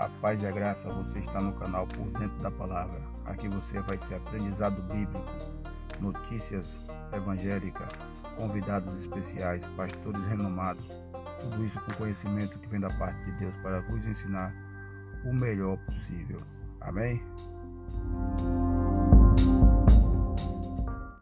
A paz e a graça, você está no canal Por Dentro da Palavra. Aqui você vai ter aprendizado bíblico, notícias evangélicas, convidados especiais, pastores renomados. Tudo isso com conhecimento que vem da parte de Deus para vos ensinar o melhor possível. Amém?